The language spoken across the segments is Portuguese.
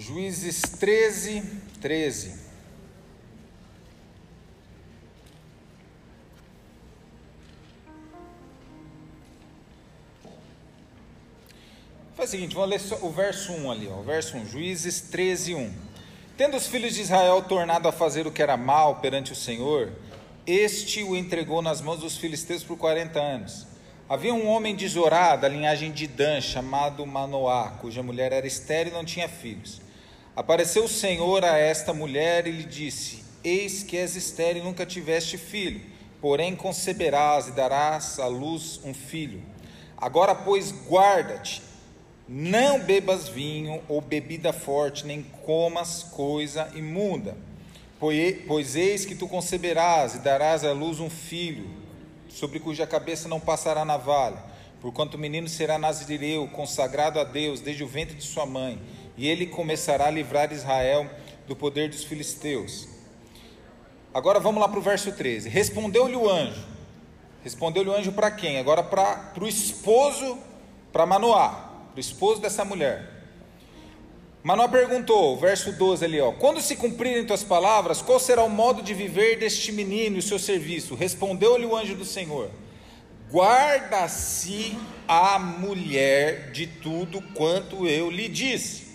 Juízes 13, 13. Faz o seguinte, vamos ler o verso 1 ali, ó, o verso 1, Juízes 13, 1. Tendo os filhos de Israel tornado a fazer o que era mal perante o Senhor, este o entregou nas mãos dos filisteus por 40 anos. Havia um homem de Zorá, da linhagem de Dan, chamado Manoá, cuja mulher era estéril e não tinha filhos. Apareceu o Senhor a esta mulher e lhe disse: Eis que és estéril e nunca tiveste filho, porém conceberás e darás à luz um filho. Agora, pois, guarda-te, não bebas vinho ou bebida forte, nem comas coisa imunda, pois eis que tu conceberás e darás à luz um filho sobre cuja cabeça não passará navalha, porquanto o menino será nazireu, consagrado a Deus desde o ventre de sua mãe, e ele começará a livrar Israel do poder dos filisteus. Agora vamos lá para o verso 13. Respondeu-lhe o anjo. Respondeu-lhe o anjo para quem? Agora para o esposo, para Manoá, para o esposo dessa mulher. Manoá perguntou, verso 12 ali, ó: Quando se cumprirem tuas palavras, qual será o modo de viver deste menino e o seu serviço? Respondeu-lhe o anjo do Senhor: Guarda-se a mulher de tudo quanto eu lhe disse.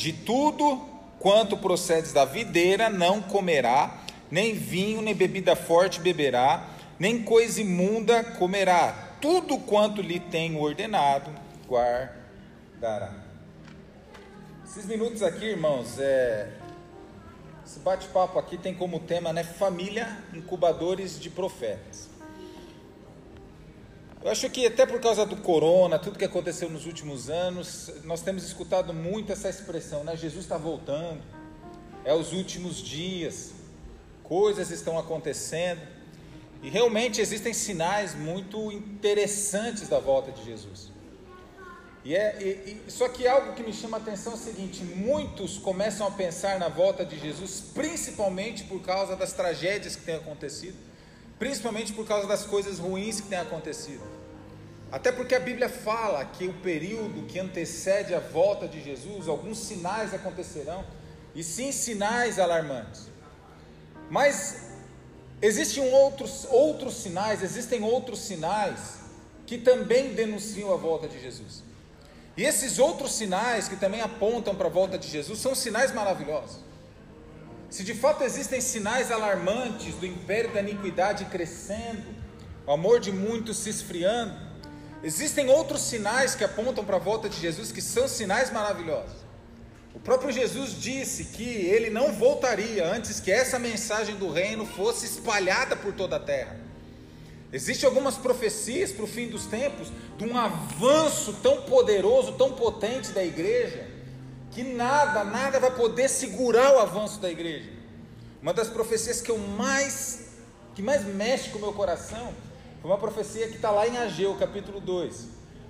De tudo quanto procedes da videira não comerá, nem vinho, nem bebida forte beberá, nem coisa imunda comerá. Tudo quanto lhe tenho ordenado, guardará. Esses minutos aqui, irmãos, é... esse bate-papo aqui tem como tema, né, família incubadores de profetas. Eu acho que até por causa do corona, tudo que aconteceu nos últimos anos, nós temos escutado muito essa expressão, né? Jesus está voltando, é os últimos dias, coisas estão acontecendo, e realmente existem sinais muito interessantes da volta de Jesus. E é, e, e, só que algo que me chama a atenção é o seguinte: muitos começam a pensar na volta de Jesus, principalmente por causa das tragédias que têm acontecido, principalmente por causa das coisas ruins que têm acontecido. Até porque a Bíblia fala que o período que antecede a volta de Jesus, alguns sinais acontecerão, e sim sinais alarmantes. Mas existem outros, outros sinais, existem outros sinais que também denunciam a volta de Jesus. E esses outros sinais que também apontam para a volta de Jesus são sinais maravilhosos. Se de fato existem sinais alarmantes do império da iniquidade crescendo, o amor de muitos se esfriando, existem outros sinais que apontam para a volta de Jesus que são sinais maravilhosos. O próprio Jesus disse que ele não voltaria antes que essa mensagem do reino fosse espalhada por toda a terra. Existem algumas profecias para o fim dos tempos de um avanço tão poderoso, tão potente da igreja, que nada, nada vai poder segurar o avanço da igreja. Uma das profecias que eu mais, que mais mexe com o meu coração, foi uma profecia que está lá em Ageu, capítulo 2.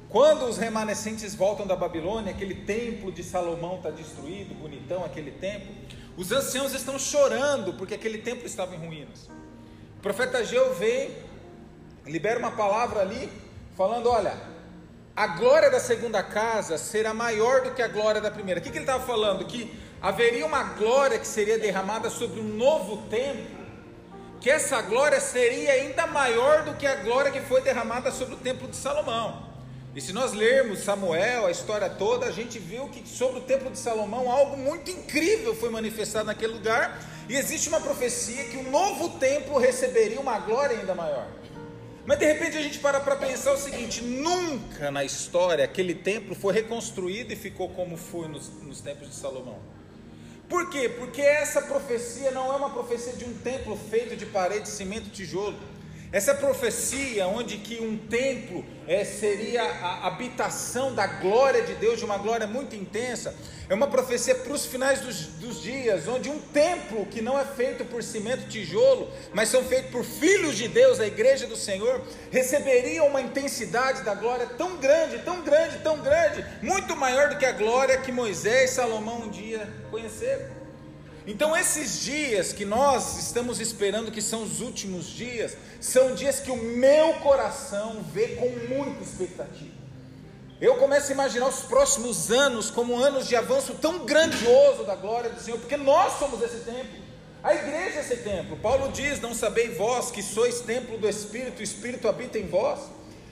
Quando os remanescentes voltam da Babilônia, aquele templo de Salomão está destruído, bonitão aquele templo, os anciãos estão chorando porque aquele templo estava em ruínas. O profeta Ageu vem libera uma palavra ali, falando: olha, a glória da segunda casa será maior do que a glória da primeira. O que, que ele estava falando? Que haveria uma glória que seria derramada sobre um novo templo, que essa glória seria ainda maior do que a glória que foi derramada sobre o templo de Salomão. E se nós lermos Samuel, a história toda, a gente viu que sobre o templo de Salomão algo muito incrível foi manifestado naquele lugar, e existe uma profecia que o novo templo receberia uma glória ainda maior. Mas de repente a gente para para pensar o seguinte: nunca na história aquele templo foi reconstruído e ficou como foi nos, nos tempos de Salomão. Por quê? Porque essa profecia não é uma profecia de um templo feito de parede, cimento, tijolo. Essa profecia, onde que um templo é, seria a habitação da glória de Deus, de uma glória muito intensa, é uma profecia para os finais dos, dos dias, onde um templo que não é feito por cimento tijolo, mas são feitos por filhos de Deus, a igreja do Senhor, receberia uma intensidade da glória tão grande, tão grande, tão grande, muito maior do que a glória que Moisés e Salomão um dia conheceram. Então, esses dias que nós estamos esperando, que são os últimos dias, são dias que o meu coração vê com muita expectativa. Eu começo a imaginar os próximos anos como anos de avanço tão grandioso da glória do Senhor, porque nós somos esse templo. A igreja é esse templo. Paulo diz: Não sabeis vós que sois templo do Espírito, o Espírito habita em vós.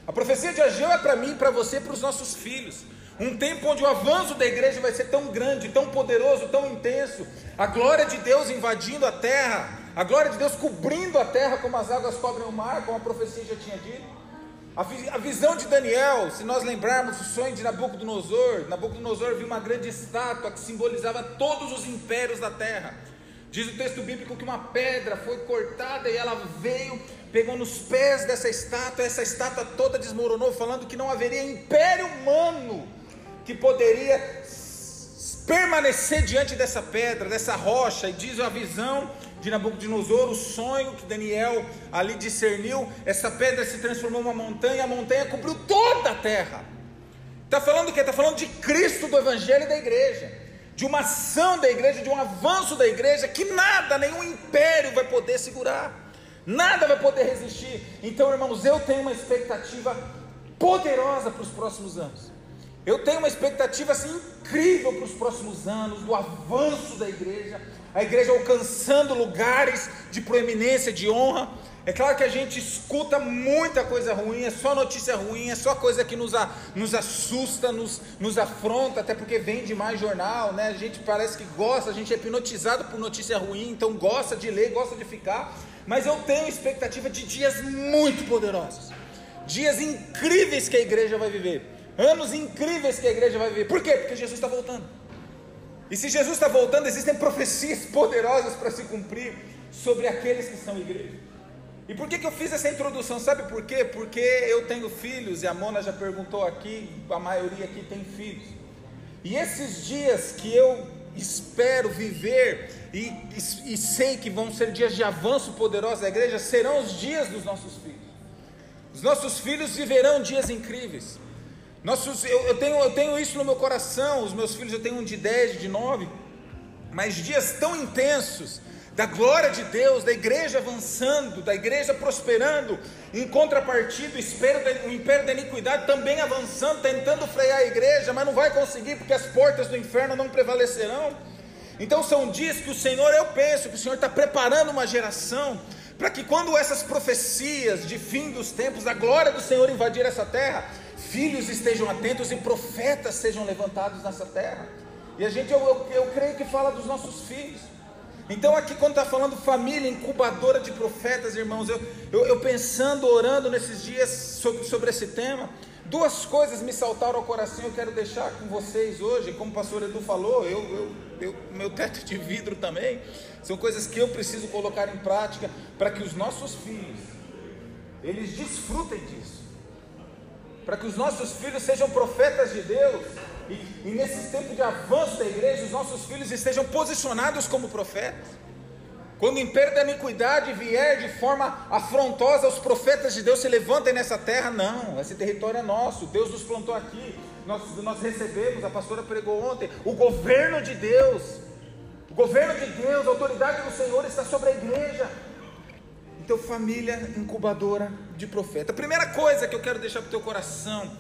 A profecia de Ageu é para mim, para você e para os nossos filhos. Um tempo onde o avanço da igreja vai ser tão grande, tão poderoso, tão intenso. A glória de Deus invadindo a terra, a glória de Deus cobrindo a terra como as águas cobrem o mar, como a profecia já tinha dito. A visão de Daniel, se nós lembrarmos o sonho de Nabucodonosor, Nabucodonosor viu uma grande estátua que simbolizava todos os impérios da terra. Diz o texto bíblico que uma pedra foi cortada e ela veio, pegou nos pés dessa estátua, essa estátua toda desmoronou, falando que não haveria império humano que poderia permanecer diante dessa pedra, dessa rocha, e diz a visão de Nabucodonosor, o sonho que Daniel ali discerniu, essa pedra se transformou numa montanha, a montanha cobriu toda a terra. Está falando o que? Está falando de Cristo, do Evangelho e da igreja, de uma ação da igreja, de um avanço da igreja que nada, nenhum império vai poder segurar, nada vai poder resistir. Então, irmãos, eu tenho uma expectativa poderosa para os próximos anos. Eu tenho uma expectativa assim incrível para os próximos anos, do avanço da igreja, a igreja alcançando lugares de proeminência, de honra. É claro que a gente escuta muita coisa ruim, é só notícia ruim, é só coisa que nos, a, nos assusta, nos, nos afronta, até porque vem de mais jornal, né? A gente parece que gosta, a gente é hipnotizado por notícia ruim, então gosta de ler, gosta de ficar. Mas eu tenho expectativa de dias muito poderosos, dias incríveis que a igreja vai viver anos incríveis que a igreja vai viver. Por quê? Porque Jesus está voltando. E se Jesus está voltando, existem profecias poderosas para se cumprir sobre aqueles que são igreja. E por que, que eu fiz essa introdução? Sabe por quê? Porque eu tenho filhos, e a Mona já perguntou aqui, a maioria aqui tem filhos. E esses dias que eu espero viver e, e, e sei que vão ser dias de avanço poderoso da igreja, serão os dias dos nossos filhos. Os nossos filhos viverão dias incríveis. Nossos, eu, eu, tenho, eu tenho isso no meu coração. Os meus filhos, eu tenho um de 10, de 9. Mas dias tão intensos da glória de Deus, da igreja avançando, da igreja prosperando, em contrapartida, o, império da iniquidade também avançando, tentando frear a igreja, mas não vai conseguir, porque as portas do inferno não prevalecerão. Então são dias que o Senhor, eu penso, que o Senhor está preparando uma geração, para que quando essas profecias de fim dos tempos, a glória do Senhor invadir essa terra, filhos estejam atentos e profetas sejam levantados nessa terra. E a gente, eu, eu, eu creio que fala dos nossos filhos. Então, aqui, quando está falando família incubadora de profetas, irmãos, eu, eu, eu, pensando, orando nesses dias sobre, sobre esse tema, duas coisas me saltaram ao coração. Eu quero deixar com vocês hoje, como o pastor Edu falou, eu, eu, eu, meu teto de vidro também, são coisas que eu preciso colocar em prática para que os nossos filhos eles desfrutem disso para que os nossos filhos sejam profetas de Deus, e, e nesse tempo de avanço da igreja, os nossos filhos estejam posicionados como profetas. Quando o império da iniquidade vier de forma afrontosa, os profetas de Deus se levantem nessa terra, não, esse território é nosso, Deus nos plantou aqui, nós, nós recebemos, a pastora pregou ontem, o governo de Deus, o governo de Deus, a autoridade do Senhor está sobre a igreja, teu família incubadora de profeta. A primeira coisa que eu quero deixar para o teu coração,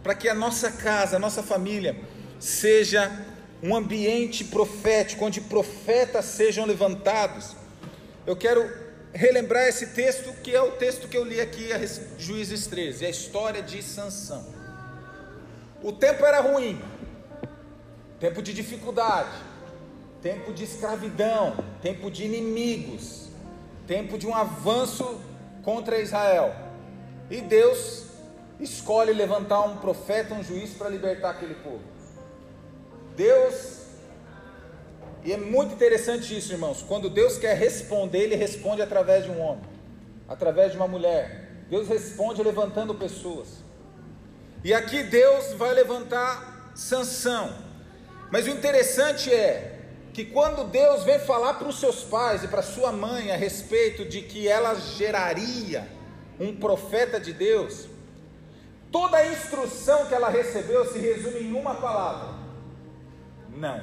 para que a nossa casa, a nossa família, seja um ambiente profético, onde profetas sejam levantados. Eu quero relembrar esse texto, que é o texto que eu li aqui, a Juízes 13, a história de Sansão. O tempo era ruim, tempo de dificuldade, tempo de escravidão, tempo de inimigos tempo de um avanço contra Israel. E Deus escolhe levantar um profeta, um juiz para libertar aquele povo. Deus, e é muito interessante isso, irmãos. Quando Deus quer responder, Ele responde através de um homem, através de uma mulher. Deus responde levantando pessoas. E aqui Deus vai levantar Sansão. Mas o interessante é que quando Deus vem falar para os seus pais e para sua mãe a respeito de que ela geraria um profeta de Deus, toda a instrução que ela recebeu se resume em uma palavra: não.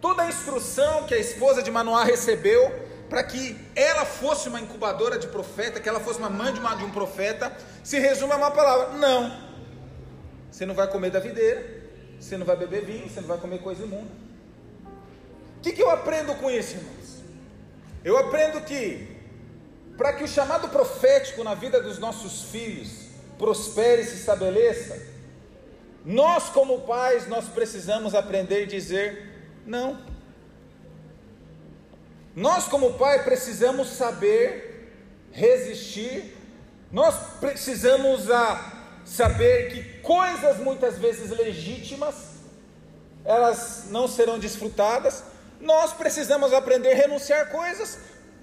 Toda a instrução que a esposa de Manoá recebeu para que ela fosse uma incubadora de profeta, que ela fosse uma mãe de, uma, de um profeta, se resume a uma palavra: não. Você não vai comer da videira, você não vai beber vinho, você não vai comer coisa imunda. O que, que eu aprendo com isso, irmãos? Eu aprendo que, para que o chamado profético na vida dos nossos filhos prospere e se estabeleça, nós, como pais, nós precisamos aprender a dizer não. Nós, como pai, precisamos saber resistir. Nós precisamos a saber que coisas muitas vezes legítimas elas não serão desfrutadas. Nós precisamos aprender a renunciar coisas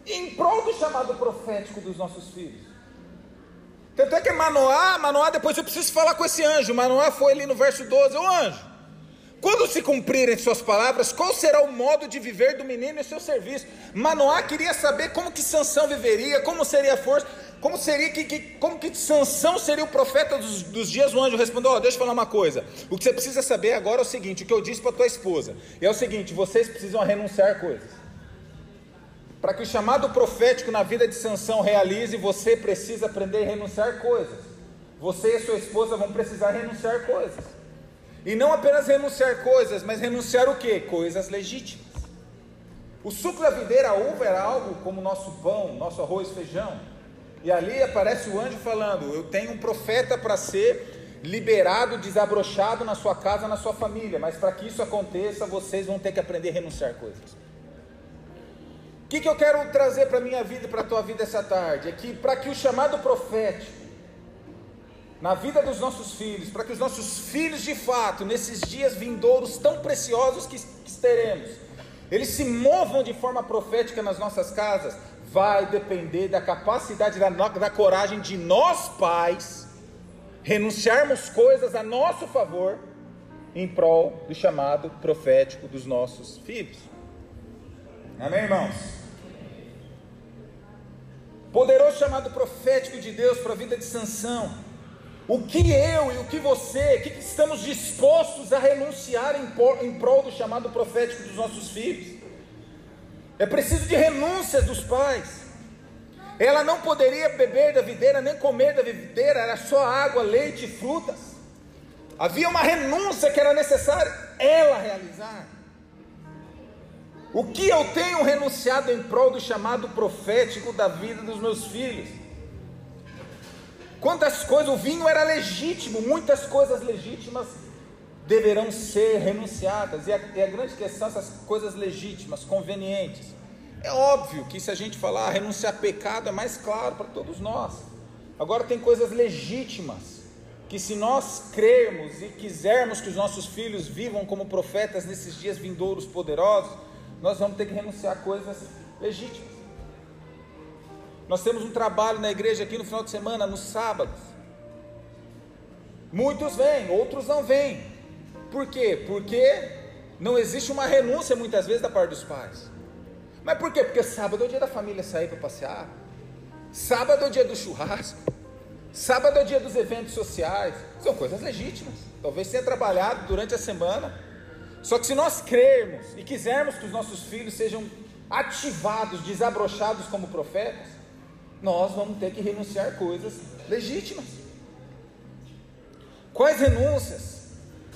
em prol do chamado profético dos nossos filhos. Tanto é que Manoá, Manoá, depois eu preciso falar com esse anjo. Manoá foi ali no verso 12, o anjo. Quando se cumprirem suas palavras, qual será o modo de viver do menino em seu serviço? Manoá queria saber como que Sansão viveria, como seria a força, como seria que, que como que Sansão seria o profeta dos, dos dias. O anjo respondeu: oh, deixa eu falar uma coisa. O que você precisa saber agora é o seguinte: o que eu disse para tua esposa é o seguinte: vocês precisam renunciar coisas. Para que o chamado profético na vida de Sansão realize, você precisa aprender a renunciar coisas. Você e sua esposa vão precisar renunciar coisas. E não apenas renunciar coisas, mas renunciar o que? Coisas legítimas. O suco da videira, a uva, era algo como nosso pão, nosso arroz, feijão. E ali aparece o anjo falando: Eu tenho um profeta para ser liberado, desabrochado na sua casa, na sua família. Mas para que isso aconteça, vocês vão ter que aprender a renunciar coisas. O que, que eu quero trazer para a minha vida e para a tua vida essa tarde? É que para que o chamado profético na vida dos nossos filhos, para que os nossos filhos de fato, nesses dias vindouros tão preciosos que, que teremos, eles se movam de forma profética nas nossas casas, vai depender da capacidade, da, da coragem de nós pais renunciarmos coisas a nosso favor em prol do chamado profético dos nossos filhos. Amém, irmãos? Poderoso chamado profético de Deus para a vida de Sansão o que eu e o que você, o que estamos dispostos a renunciar em prol do chamado profético dos nossos filhos? É preciso de renúncias dos pais. Ela não poderia beber da videira, nem comer da videira, era só água, leite e frutas. Havia uma renúncia que era necessário ela realizar. O que eu tenho renunciado em prol do chamado profético da vida dos meus filhos? Quantas coisas, o vinho era legítimo, muitas coisas legítimas deverão ser renunciadas. E a, e a grande questão, essas coisas legítimas, convenientes. É óbvio que se a gente falar renunciar a pecado é mais claro para todos nós. Agora tem coisas legítimas que se nós crermos e quisermos que os nossos filhos vivam como profetas nesses dias vindouros poderosos, nós vamos ter que renunciar a coisas legítimas. Nós temos um trabalho na igreja aqui no final de semana, nos sábados. Muitos vêm, outros não vêm. Por quê? Porque não existe uma renúncia muitas vezes da parte dos pais. Mas por quê? Porque sábado é o dia da família sair para passear. Sábado é o dia do churrasco. Sábado é o dia dos eventos sociais. São coisas legítimas. Talvez tenha trabalhado durante a semana. Só que se nós crermos e quisermos que os nossos filhos sejam ativados, desabrochados como profetas, nós vamos ter que renunciar coisas legítimas. Quais renúncias?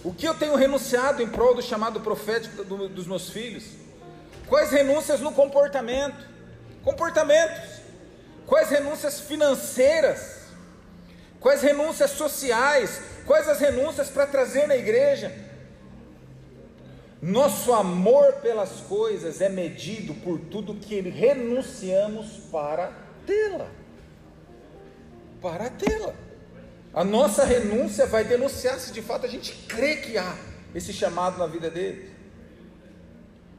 O que eu tenho renunciado em prol do chamado profético do, dos meus filhos? Quais renúncias no comportamento? Comportamentos. Quais renúncias financeiras? Quais renúncias sociais? Quais as renúncias para trazer na igreja? Nosso amor pelas coisas é medido por tudo que renunciamos para tê-la. Para tê-la. A nossa renúncia vai denunciar se de fato a gente crê que há esse chamado na vida deles.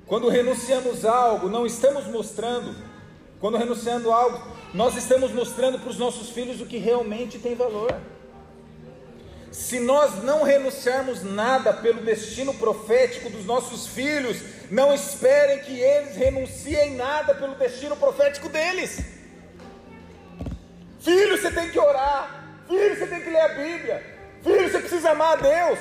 Quando renunciamos algo, não estamos mostrando, quando renunciando algo, nós estamos mostrando para os nossos filhos o que realmente tem valor. Se nós não renunciarmos nada pelo destino profético dos nossos filhos, não esperem que eles renunciem nada pelo destino profético deles. Filho, você tem que orar. Filho, você tem que ler a Bíblia. Filho, você precisa amar a Deus.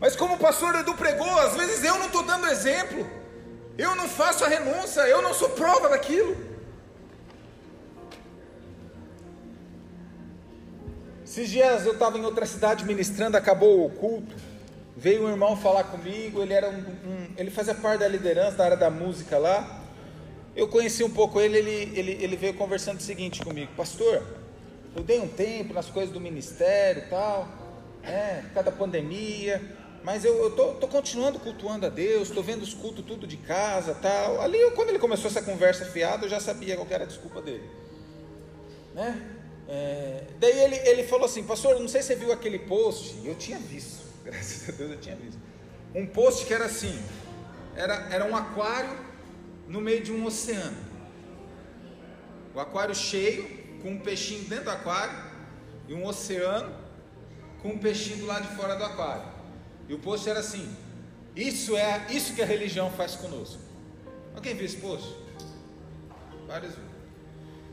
Mas como o pastor Edu pregou, às vezes eu não estou dando exemplo. Eu não faço a renúncia, eu não sou prova daquilo. Esses dias eu estava em outra cidade ministrando, acabou o culto. Veio um irmão falar comigo, ele era um, um, ele fazia parte da liderança da área da música lá. Eu conheci um pouco ele, ele, ele, ele veio conversando o seguinte comigo, pastor, eu dei um tempo nas coisas do ministério e tal, né, por causa da pandemia, mas eu estou continuando cultuando a Deus, estou vendo os cultos tudo de casa tal. Ali, quando ele começou essa conversa fiada, eu já sabia qual era a desculpa dele. Né? É, daí ele, ele falou assim, pastor, não sei se você viu aquele post, eu tinha visto, graças a Deus eu tinha visto. Um post que era assim, era, era um aquário no meio de um oceano. O aquário cheio, com um peixinho dentro do aquário, e um oceano com um peixinho do lado de fora do aquário. E o post era assim: Isso é isso que a religião faz conosco. Alguém viu esse post? Vários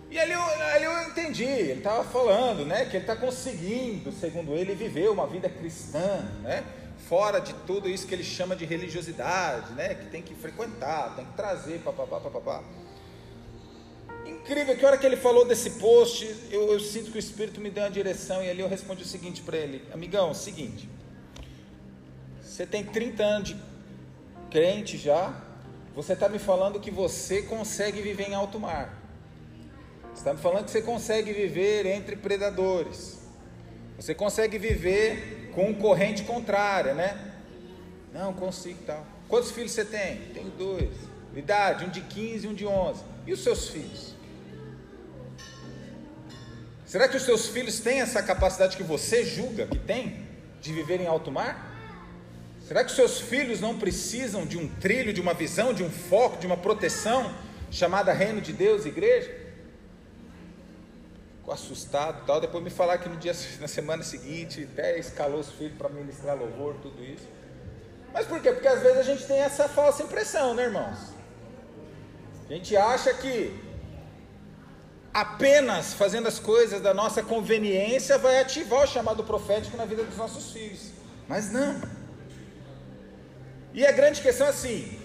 E ali eu, ali eu entendi, ele estava falando, né, que ele está conseguindo, segundo ele, viver uma vida cristã, né? fora de tudo isso que ele chama de religiosidade, né? Que tem que frequentar, tem que trazer, papapá, papapá. Incrível que a hora que ele falou desse post, eu, eu sinto que o Espírito me deu uma direção e ali eu respondi o seguinte para ele: Amigão, é seguinte, você tem 30 anos de crente já, você está me falando que você consegue viver em alto mar. Você está me falando que você consegue viver entre predadores. Você consegue viver com corrente contrária, né? Não, consigo tal. Quantos filhos você tem? Tenho dois. Idade, um de 15 e um de 11. E os seus filhos? Será que os seus filhos têm essa capacidade que você julga que tem de viver em alto mar? Será que os seus filhos não precisam de um trilho, de uma visão, de um foco, de uma proteção chamada Reino de Deus, igreja? ficou assustado tal. Depois me falar que no dia, na semana seguinte, até escalou os filhos para ministrar louvor, tudo isso. Mas por quê? Porque às vezes a gente tem essa falsa impressão, né, irmãos? A gente acha que apenas fazendo as coisas da nossa conveniência vai ativar o chamado profético na vida dos nossos filhos. Mas não. E a grande questão é assim: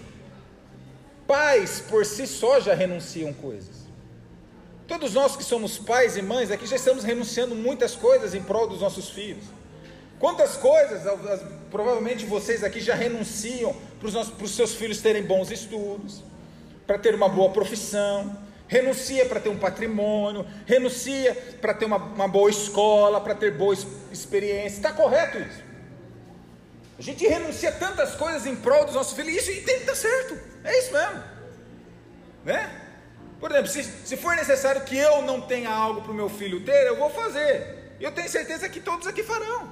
pais por si só já renunciam coisas. Todos nós que somos pais e mães aqui já estamos renunciando muitas coisas em prol dos nossos filhos. Quantas coisas, provavelmente vocês aqui já renunciam para os seus filhos terem bons estudos, para ter uma boa profissão, renuncia para ter um patrimônio, renuncia para ter uma, uma boa escola, para ter boa experiência. Está correto isso? A gente renuncia tantas coisas em prol dos nossos filhos, isso e tem que estar certo, é isso mesmo, né? Por exemplo, se, se for necessário que eu não tenha algo para o meu filho ter, eu vou fazer. Eu tenho certeza que todos aqui farão.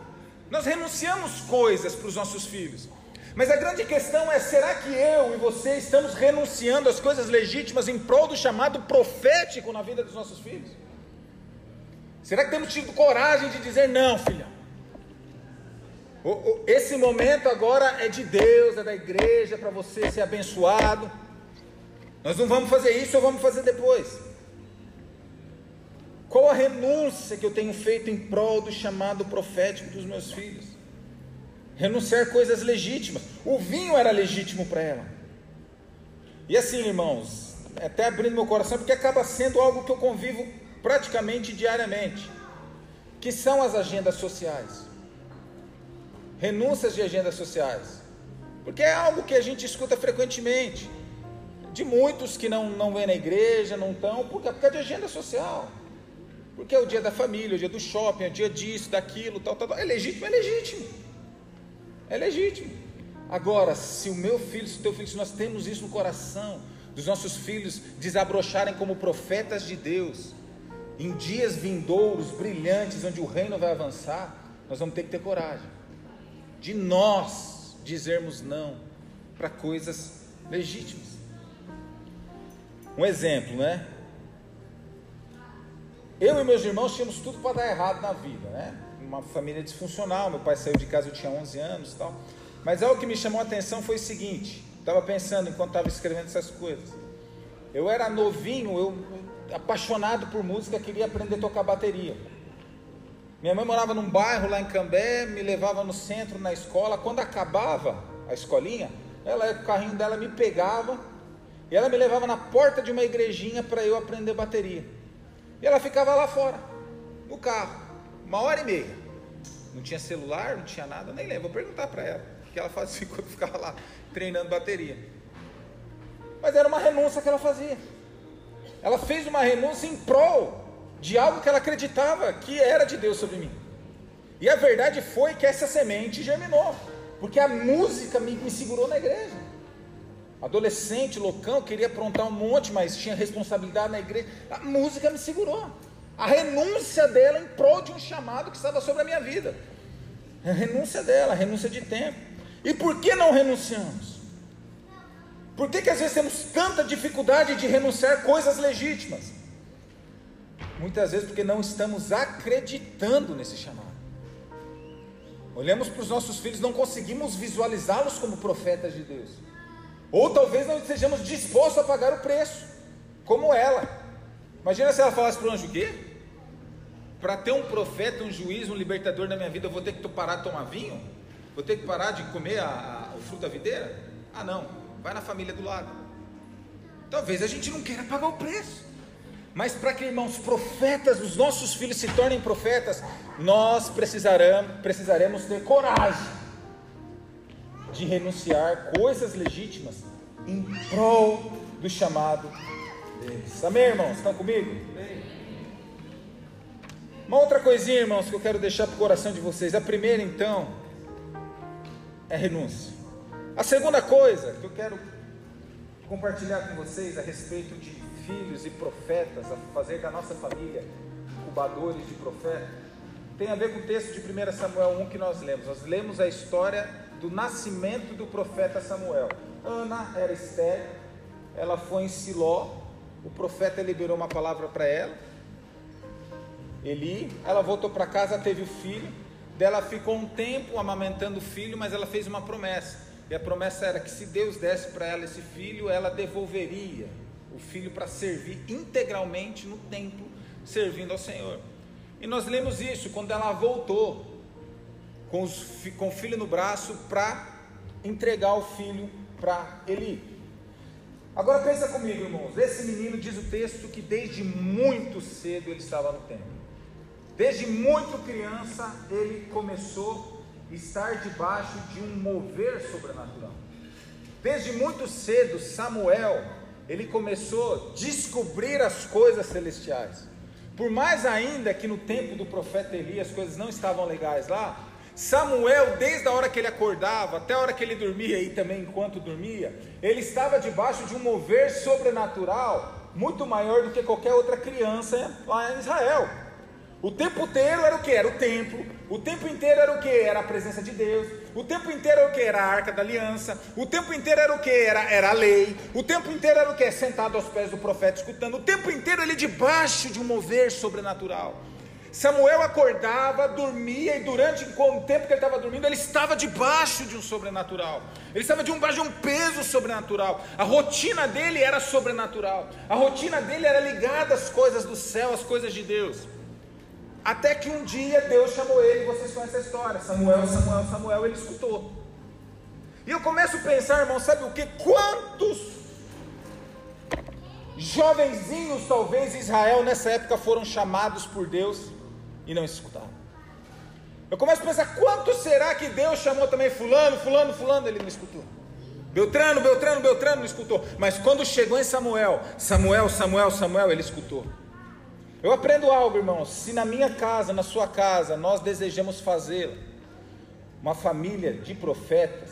Nós renunciamos coisas para os nossos filhos. Mas a grande questão é: será que eu e você estamos renunciando às coisas legítimas em prol do chamado profético na vida dos nossos filhos? Será que temos tido coragem de dizer não, filhão? Esse momento agora é de Deus, é da igreja, é para você ser abençoado. Nós não vamos fazer isso ou vamos fazer depois. Qual a renúncia que eu tenho feito em prol do chamado profético dos meus filhos? Renunciar coisas legítimas. O vinho era legítimo para ela. E assim, irmãos, até abrindo meu coração, porque acaba sendo algo que eu convivo praticamente diariamente, que são as agendas sociais. Renúncias de agendas sociais. Porque é algo que a gente escuta frequentemente de muitos que não, não vêm na igreja, não estão, porque é de agenda social. Porque é o dia da família, o dia do shopping, é o dia disso, daquilo, tal, tal, tal. É legítimo, é legítimo. É legítimo. Agora, se o meu filho, se o teu filho, se nós temos isso no coração, dos nossos filhos desabrocharem como profetas de Deus, em dias vindouros, brilhantes, onde o reino vai avançar, nós vamos ter que ter coragem de nós dizermos não para coisas legítimas. Um exemplo, né? Eu e meus irmãos tínhamos tudo para dar errado na vida, né? Uma família disfuncional, meu pai saiu de casa, eu tinha 11 anos e tal. Mas algo que me chamou a atenção foi o seguinte: estava pensando enquanto estava escrevendo essas coisas. Eu era novinho, eu apaixonado por música, queria aprender a tocar bateria. Minha mãe morava num bairro lá em Cambé, me levava no centro na escola. Quando acabava a escolinha, ela, o carrinho dela me pegava e ela me levava na porta de uma igrejinha para eu aprender bateria. E ela ficava lá fora, no carro, Uma hora e meia. Não tinha celular, não tinha nada, nem lembro. Vou perguntar para ela o que ela fazia enquanto ficava lá treinando bateria. Mas era uma renúncia que ela fazia. Ela fez uma renúncia em prol de algo que ela acreditava que era de Deus sobre mim. E a verdade foi que essa semente germinou, porque a música me, me segurou na igreja. Adolescente, loucão, queria aprontar um monte, mas tinha responsabilidade na igreja. A música me segurou. A renúncia dela em prol de um chamado que estava sobre a minha vida. A renúncia dela, a renúncia de tempo. E por que não renunciamos? Por que, que às vezes temos tanta dificuldade de renunciar coisas legítimas? Muitas vezes porque não estamos acreditando nesse chamado. Olhamos para os nossos filhos, não conseguimos visualizá-los como profetas de Deus. Ou talvez não estejamos dispostos a pagar o preço, como ela. Imagina se ela falasse para o anjo: o quê? Para ter um profeta, um juiz, um libertador na minha vida, eu vou ter que parar de tomar vinho? Vou ter que parar de comer a, a, o fruto da videira? Ah, não, vai na família do lado. Talvez a gente não queira pagar o preço. Mas para que, irmãos, profetas, os nossos filhos se tornem profetas, nós precisaremos, precisaremos ter coragem de renunciar coisas legítimas em prol do chamado deles. Amém, irmãos? Estão comigo? Uma outra coisinha, irmãos, que eu quero deixar para o coração de vocês. A primeira, então, é renúncia. A segunda coisa que eu quero compartilhar com vocês a respeito de filhos e profetas, a fazer da nossa família incubadores de profetas, tem a ver com o texto de 1 Samuel 1 que nós lemos. Nós lemos a história do nascimento do profeta Samuel. Ana era estéril, ela foi em Siló, o profeta liberou uma palavra para ela. Eli, ela voltou para casa, teve o filho, dela ficou um tempo amamentando o filho, mas ela fez uma promessa. E a promessa era que se Deus desse para ela esse filho, ela devolveria o filho para servir integralmente no templo, servindo ao Senhor. E nós lemos isso quando ela voltou com, os, com o filho no braço para entregar o filho para Eli. Agora pensa comigo, irmãos. Esse menino diz o texto que desde muito cedo ele estava no templo. Desde muito criança ele começou a estar debaixo de um mover sobrenatural. Desde muito cedo Samuel ele começou a descobrir as coisas celestiais. Por mais ainda que no tempo do profeta Elias as coisas não estavam legais lá, Samuel, desde a hora que ele acordava até a hora que ele dormia e também enquanto dormia, ele estava debaixo de um mover sobrenatural muito maior do que qualquer outra criança lá em Israel. O tempo inteiro era o que? Era o templo. O tempo inteiro era o que? Era a presença de Deus. O tempo inteiro era o que? Era a arca da aliança. O tempo inteiro era o que? Era, era a lei. O tempo inteiro era o que? Sentado aos pés do profeta, escutando. O tempo inteiro ele debaixo de um mover sobrenatural. Samuel acordava, dormia e durante o tempo que ele estava dormindo, ele estava debaixo de um sobrenatural. Ele estava debaixo de um peso sobrenatural. A rotina dele era sobrenatural. A rotina dele era ligada às coisas do céu, às coisas de Deus. Até que um dia Deus chamou ele, vocês conhecem a história. Samuel, Samuel, Samuel, ele escutou. E eu começo a pensar, irmão, sabe o que? Quantos jovenzinhos, talvez, Israel nessa época foram chamados por Deus e não escutaram? Eu começo a pensar, quanto será que Deus chamou também Fulano, Fulano, Fulano, ele não escutou? Beltrano, Beltrano, Beltrano não escutou. Mas quando chegou em Samuel, Samuel, Samuel, Samuel, ele escutou. Eu aprendo algo, irmãos. Se na minha casa, na sua casa, nós desejamos fazer uma família de profetas,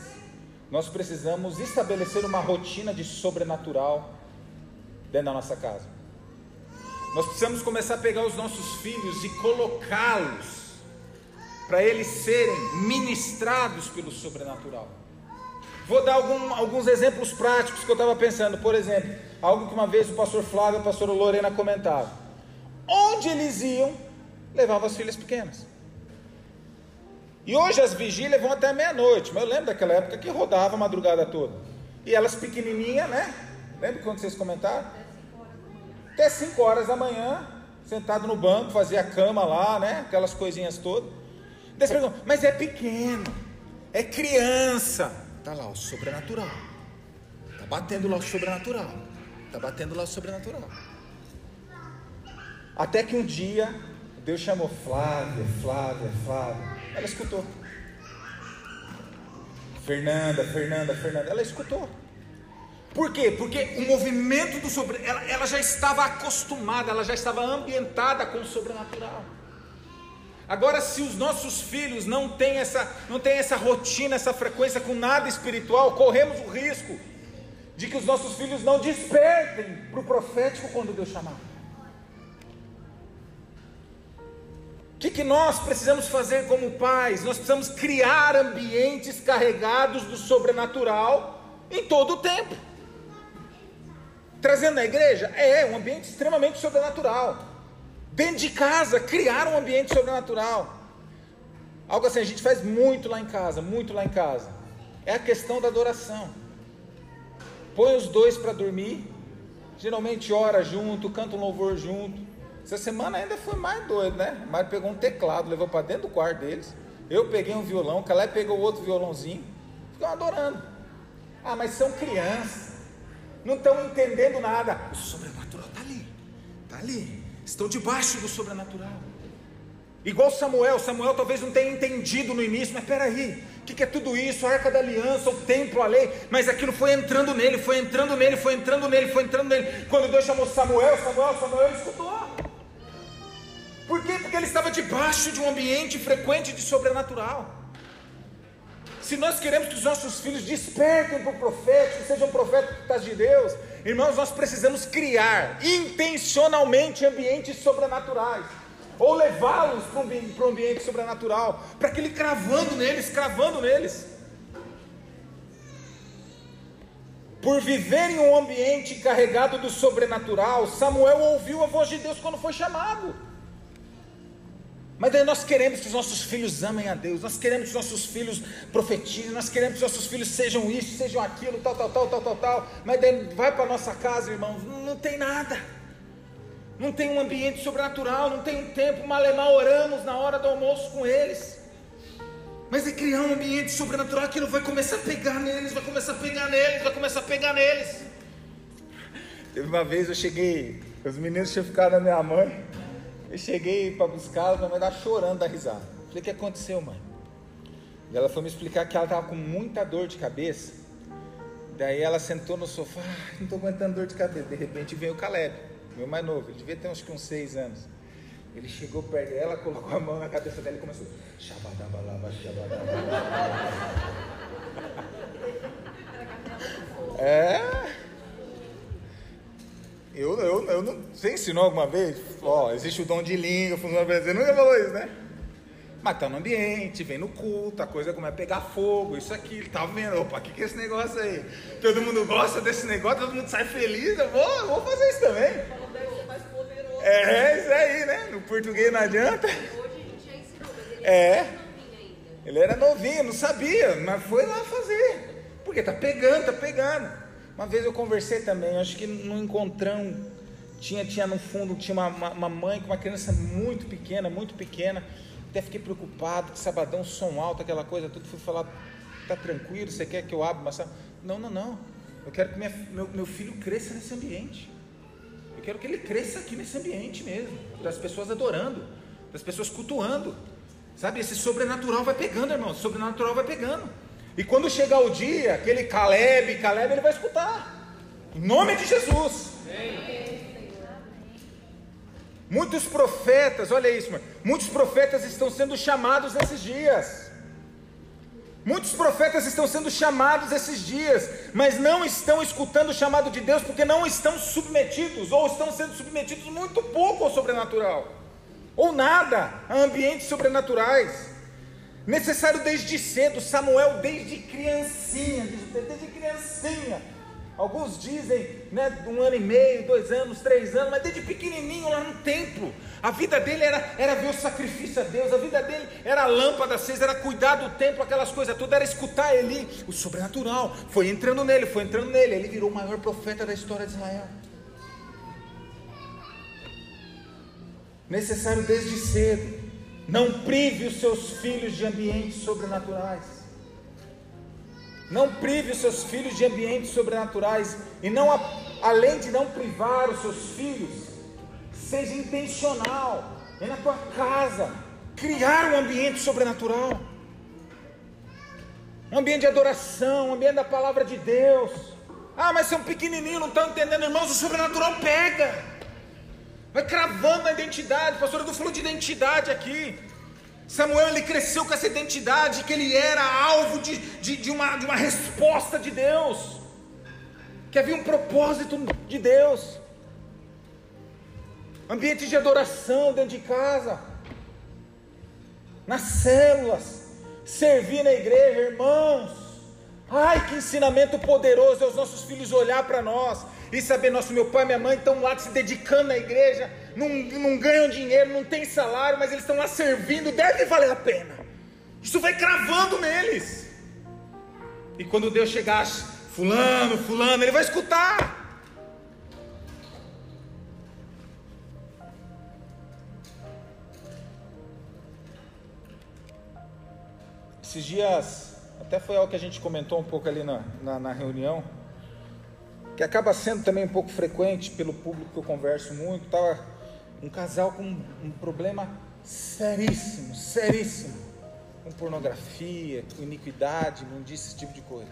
nós precisamos estabelecer uma rotina de sobrenatural dentro da nossa casa. Nós precisamos começar a pegar os nossos filhos e colocá-los para eles serem ministrados pelo sobrenatural. Vou dar algum, alguns exemplos práticos que eu estava pensando. Por exemplo, algo que uma vez o pastor Flávio e a pastora Lorena comentavam. Onde eles iam, levavam as filhas pequenas. E hoje as vigílias vão até meia-noite, mas eu lembro daquela época que rodava a madrugada toda. E elas pequenininhas, né? Lembra quando vocês comentaram? Até 5 horas da manhã, sentado no banco, fazia a cama lá, né? Aquelas coisinhas todas. Daí mas é pequeno, é criança. Tá lá o sobrenatural. Tá batendo lá o sobrenatural. Tá batendo lá o sobrenatural. Até que um dia Deus chamou Flávia, Flávia, Flávia. Ela escutou. Fernanda, Fernanda, Fernanda. Ela escutou. Por quê? Porque o movimento do sobre. Ela, ela já estava acostumada, ela já estava ambientada com o sobrenatural. Agora, se os nossos filhos não têm essa, não têm essa rotina, essa frequência com nada espiritual, corremos o risco de que os nossos filhos não despertem para o profético quando Deus chamar. O que, que nós precisamos fazer como pais? Nós precisamos criar ambientes carregados do sobrenatural em todo o tempo. Trazendo na igreja? É, um ambiente extremamente sobrenatural. Dentro de casa, criar um ambiente sobrenatural. Algo assim, a gente faz muito lá em casa, muito lá em casa. É a questão da adoração. Põe os dois para dormir, geralmente ora junto, canta um louvor junto. Essa semana ainda foi mais doido, né? O Mário pegou um teclado, levou para dentro do quarto deles. Eu peguei um violão, o Calé pegou outro violãozinho. Ficam adorando. Ah, mas são crianças. Não estão entendendo nada. O sobrenatural está ali. Está ali. Estão debaixo do sobrenatural. Igual Samuel, Samuel talvez não tenha entendido no início, mas peraí, o que, que é tudo isso? A arca da aliança, o templo, a lei, mas aquilo foi entrando nele, foi entrando nele, foi entrando nele, foi entrando nele. Quando Deus chamou Samuel, Samuel, Samuel escutou. Por quê? Porque ele estava debaixo de um ambiente frequente de sobrenatural. Se nós queremos que os nossos filhos despertem para o profético, sejam profetas de Deus, irmãos, nós precisamos criar intencionalmente ambientes sobrenaturais, ou levá-los para um ambiente sobrenatural, para que ele cravando neles, cravando neles. Por viver em um ambiente carregado do sobrenatural, Samuel ouviu a voz de Deus quando foi chamado. Mas daí nós queremos que os nossos filhos amem a Deus, nós queremos que os nossos filhos profetizem, nós queremos que os nossos filhos sejam isso, sejam aquilo, tal, tal, tal, tal, tal, tal. Mas daí vai para a nossa casa, irmãos, não tem nada. Não tem um ambiente sobrenatural, não tem um tempo, malemar oramos na hora do almoço com eles. Mas é criar um ambiente sobrenatural, aquilo vai começar a pegar neles, vai começar a pegar neles, vai começar a pegar neles. Teve uma vez eu cheguei, os meninos tinham ficado na minha mãe. Eu cheguei para buscá-la, minha mãe estava chorando da risada. Falei, o que aconteceu, mãe? E ela foi me explicar que ela estava com muita dor de cabeça. Daí ela sentou no sofá, ah, não estou aguentando dor de cabeça. De repente veio o Caleb, meu mais novo, ele devia ter uns, uns seis anos. Ele chegou perto dela, colocou a mão na cabeça dela e começou. Shabadabalaba, shabadabalaba. É. Eu, eu, eu não. Você ensinou alguma vez? Ó, existe o dom de língua, funciona Você nunca falou isso, né? Mas tá no ambiente, vem no culto, a coisa começa a pegar fogo, isso aqui, tá vendo? Opa, o que, que é esse negócio aí? Todo mundo gosta desse negócio, todo mundo sai feliz, eu vou, vou fazer isso também. É, isso aí, né? No português não adianta. É. Ele era novinho, não sabia, mas foi lá fazer. Porque tá pegando, tá pegando. Uma vez eu conversei também, acho que no encontrão tinha, tinha no fundo, tinha uma, uma, uma mãe com uma criança muito pequena, muito pequena. Até fiquei preocupado, que sabadão, som alto, aquela coisa, tudo. Fui falar, tá tranquilo, você quer que eu abra uma Não, não, não. Eu quero que minha, meu, meu filho cresça nesse ambiente. Eu quero que ele cresça aqui nesse ambiente mesmo, das pessoas adorando, das pessoas cultuando. Sabe, esse sobrenatural vai pegando, irmão, sobrenatural vai pegando. E quando chegar o dia, aquele Caleb, Caleb, ele vai escutar. Em nome de Jesus. Muitos profetas, olha isso, mano, muitos profetas estão sendo chamados nesses dias. Muitos profetas estão sendo chamados esses dias, mas não estão escutando o chamado de Deus porque não estão submetidos, ou estão sendo submetidos muito pouco ao sobrenatural, ou nada a ambientes sobrenaturais. Necessário desde cedo, Samuel desde criancinha, desde criancinha. Alguns dizem, né, um ano e meio, dois anos, três anos, mas desde pequenininho lá no templo. A vida dele era, era ver o sacrifício a Deus, a vida dele era a lâmpada acesa, era cuidar do templo, aquelas coisas tudo, era escutar ele, o sobrenatural. Foi entrando nele, foi entrando nele. Ele virou o maior profeta da história de Israel. Necessário desde cedo. Não prive os seus filhos de ambientes sobrenaturais. Não prive os seus filhos de ambientes sobrenaturais. E não, além de não privar os seus filhos, seja intencional é na tua casa, criar um ambiente sobrenatural, um ambiente de adoração, um ambiente da palavra de Deus. Ah, mas são pequenininhos, não estão entendendo, irmãos. O sobrenatural pega, vai cravando a identidade. O pastor Edu falou de identidade aqui. Samuel ele cresceu com essa identidade que ele era alvo de, de, de, uma, de uma resposta de Deus, que havia um propósito de Deus, ambiente de adoração dentro de casa, nas células, servir na igreja, irmãos. Ai, que ensinamento poderoso é os nossos filhos olhar para nós e saber, nosso meu pai e minha mãe estão lá se dedicando na igreja, não, não ganham dinheiro, não tem salário, mas eles estão lá servindo, deve valer a pena. Isso vai cravando neles. E quando Deus chegar, fulano, fulano, ele vai escutar. Esses dias, até foi algo que a gente comentou um pouco ali na, na, na reunião que acaba sendo também um pouco frequente pelo público que eu converso muito, estava um casal com um problema seríssimo, seríssimo, com pornografia, com iniquidade, não disse esse tipo de coisa.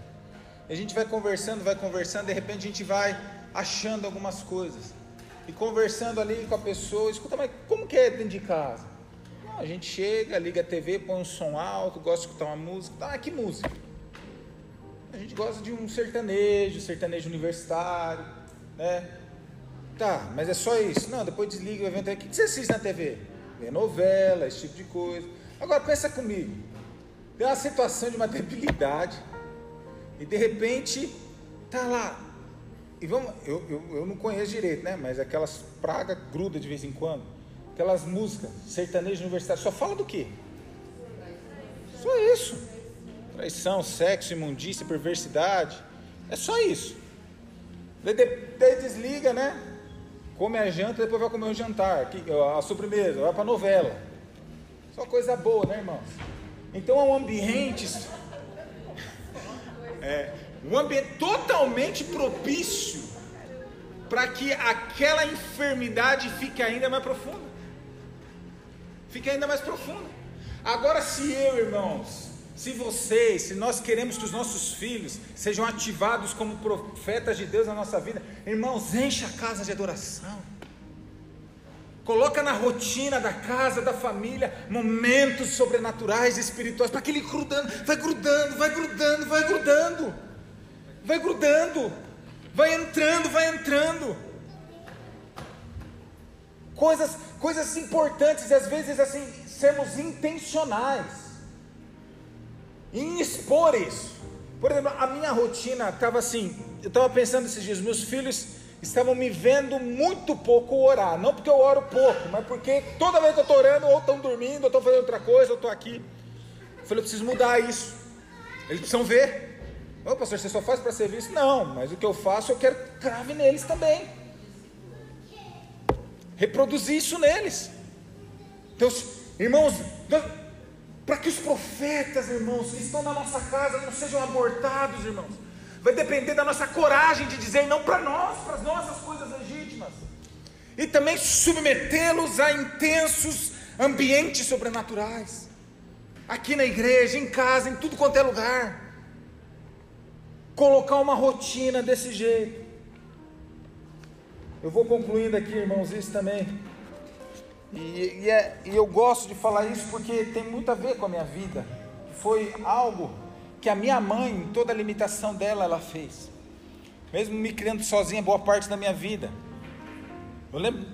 E a gente vai conversando, vai conversando, de repente a gente vai achando algumas coisas. E conversando ali com a pessoa, escuta, mas como que é dentro de casa? A gente chega, liga a TV, põe um som alto, gosta de escutar uma música. Ah, que música? A gente gosta de um sertanejo, sertanejo universitário, né? Tá, mas é só isso. Não, depois desliga o evento. O que você assiste na TV? Vê novela, esse tipo de coisa. Agora pensa comigo. Tem uma situação de uma debilidade. E de repente, tá lá. E vamos, eu, eu, eu não conheço direito, né? Mas aquelas pragas gruda de vez em quando. Aquelas músicas, sertanejo universitário, só fala do quê? Só isso. Traição, sexo, imundícia, perversidade. É só isso. Daí, desliga, né? Come a janta, depois vai comer o jantar, a sobremesa, vai para a novela. Só coisa boa, né, irmãos? Então é um ambiente. É, um ambiente totalmente propício para que aquela enfermidade fique ainda mais profunda. Fique ainda mais profunda. Agora, se eu, irmãos, se vocês, se nós queremos que os nossos filhos sejam ativados como profetas de Deus na nossa vida, irmãos, enche a casa de adoração. Coloca na rotina da casa, da família, momentos sobrenaturais, espirituais, para que ele grudando, vai grudando, vai grudando, vai grudando, vai grudando, vai entrando, vai entrando. Coisas, coisas importantes, e às vezes assim, sermos intencionais em expor isso. Por exemplo, a minha rotina estava assim, eu estava pensando esses dias, meus filhos estavam me vendo muito pouco orar, não porque eu oro pouco, mas porque toda vez que eu estou orando, ou estão dormindo, ou estão fazendo outra coisa, ou estou aqui. Eu falei, eu preciso mudar isso. Eles precisam ver. Ô pastor, você só faz para serviço? Não, mas o que eu faço eu quero crave neles também. Reproduzir isso neles. Então, irmãos, para que os profetas, irmãos, que estão na nossa casa não sejam abortados, irmãos. Vai depender da nossa coragem de dizer não para nós, para as nossas coisas legítimas. E também submetê-los a intensos ambientes sobrenaturais. Aqui na igreja, em casa, em tudo quanto é lugar. Colocar uma rotina desse jeito. Eu vou concluindo aqui, irmãos, isso também. E, e, é, e eu gosto de falar isso porque tem muito a ver com a minha vida. Foi algo que a minha mãe, toda a limitação dela, ela fez. Mesmo me criando sozinha boa parte da minha vida. Eu lembro,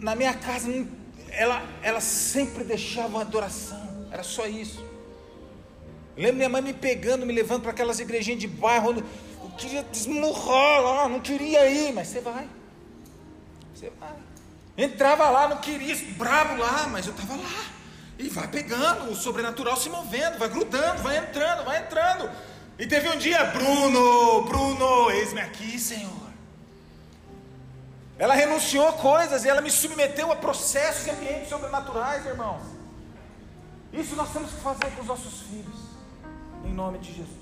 na minha casa, ela, ela sempre deixava uma adoração, era só isso. Eu lembro minha mãe me pegando, me levando para aquelas igrejinhas de bairro, eu queria desmurrar lá, não queria ir, mas você vai. Você vai. Entrava lá, não queria, bravo lá, mas eu estava lá. E vai pegando, o sobrenatural se movendo, vai grudando, vai entrando, vai entrando. E teve um dia, Bruno, Bruno, eis-me aqui, Senhor. Ela renunciou coisas e ela me submeteu a processos e ambientes sobrenaturais, irmãos. Isso nós temos que fazer com os nossos filhos, em nome de Jesus.